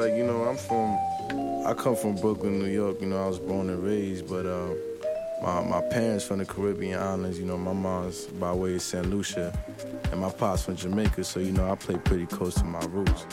like you know, I'm from, I come from Brooklyn, New York. You know, I was born and raised, but uh, my my parents from the Caribbean islands. You know, my mom's by way of Saint Lucia, and my pops from Jamaica. So you know, I play pretty close to my roots.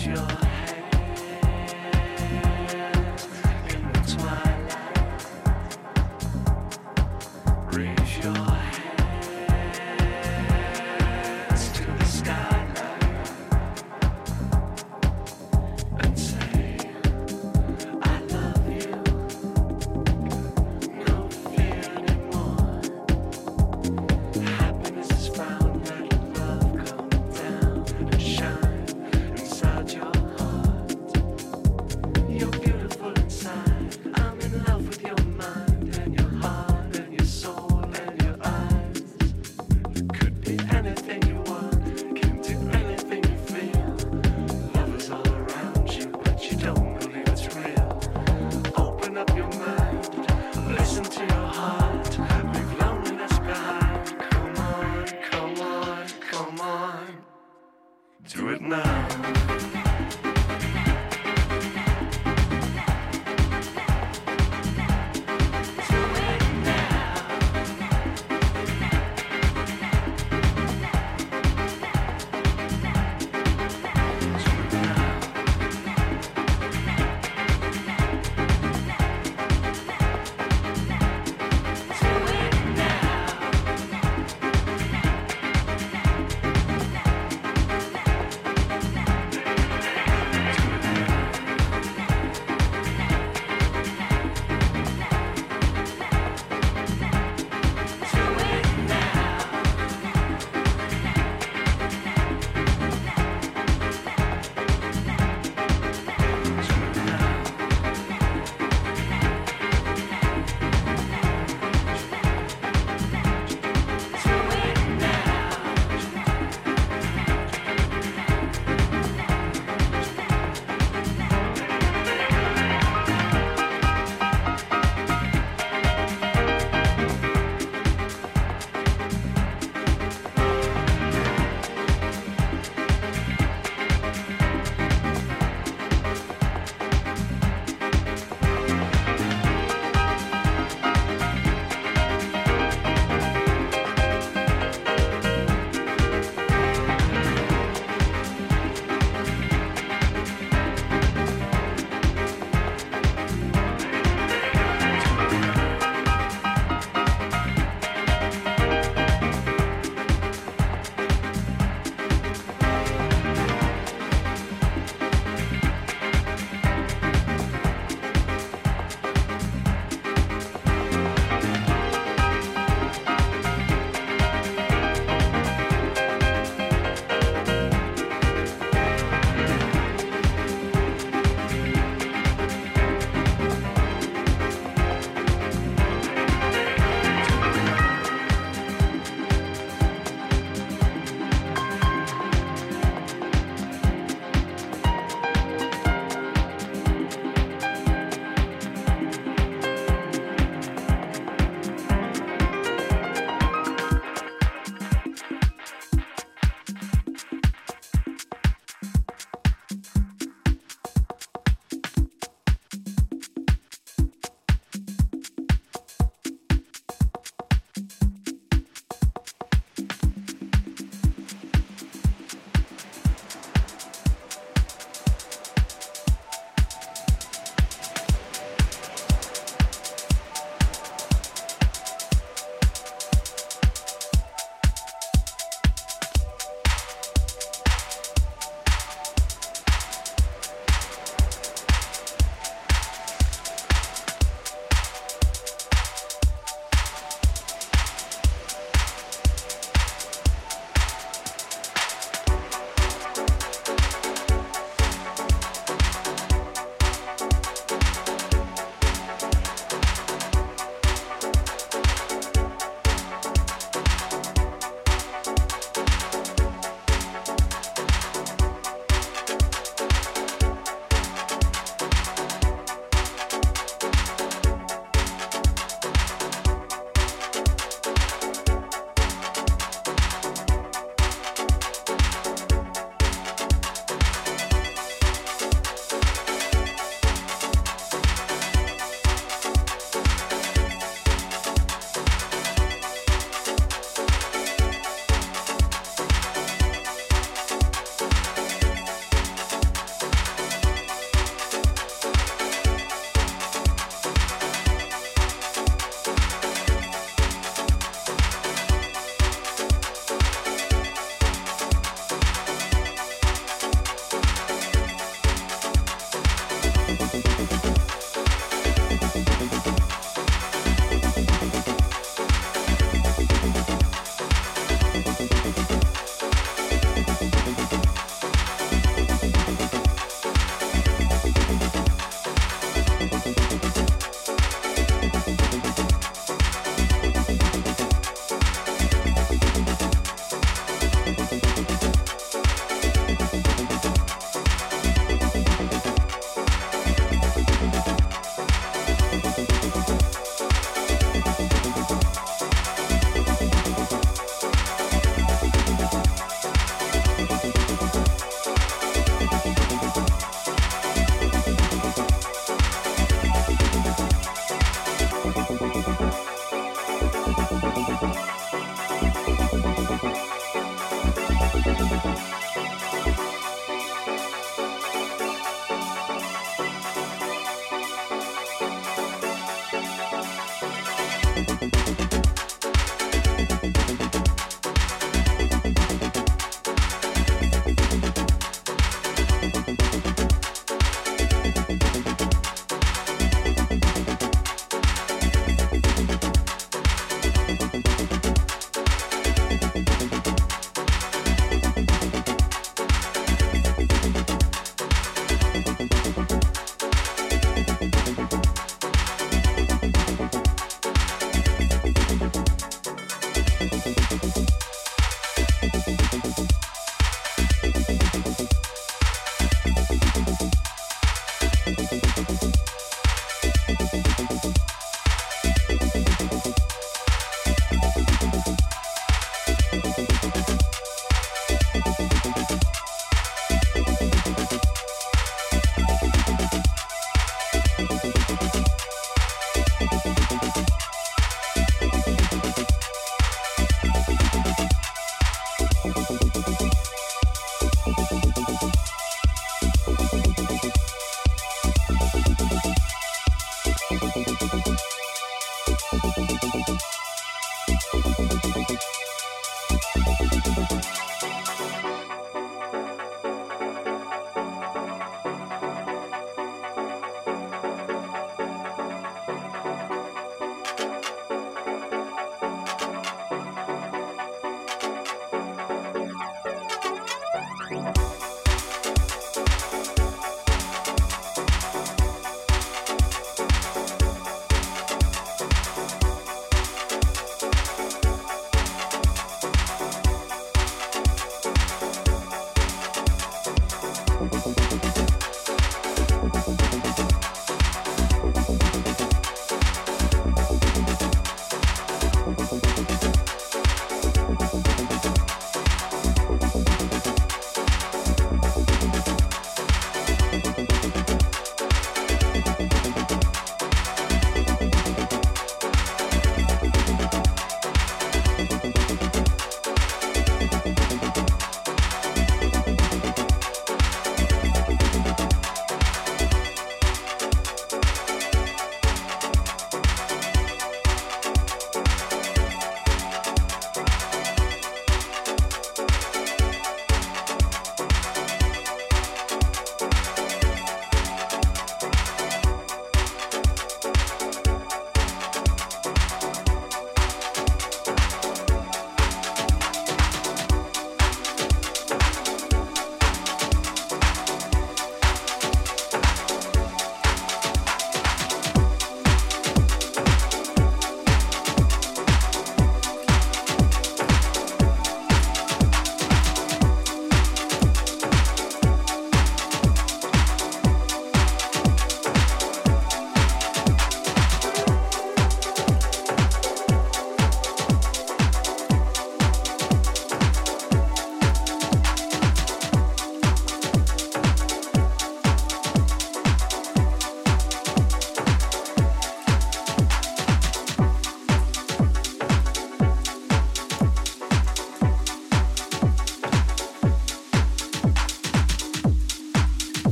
Diageo.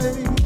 Whatever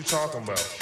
you talking about?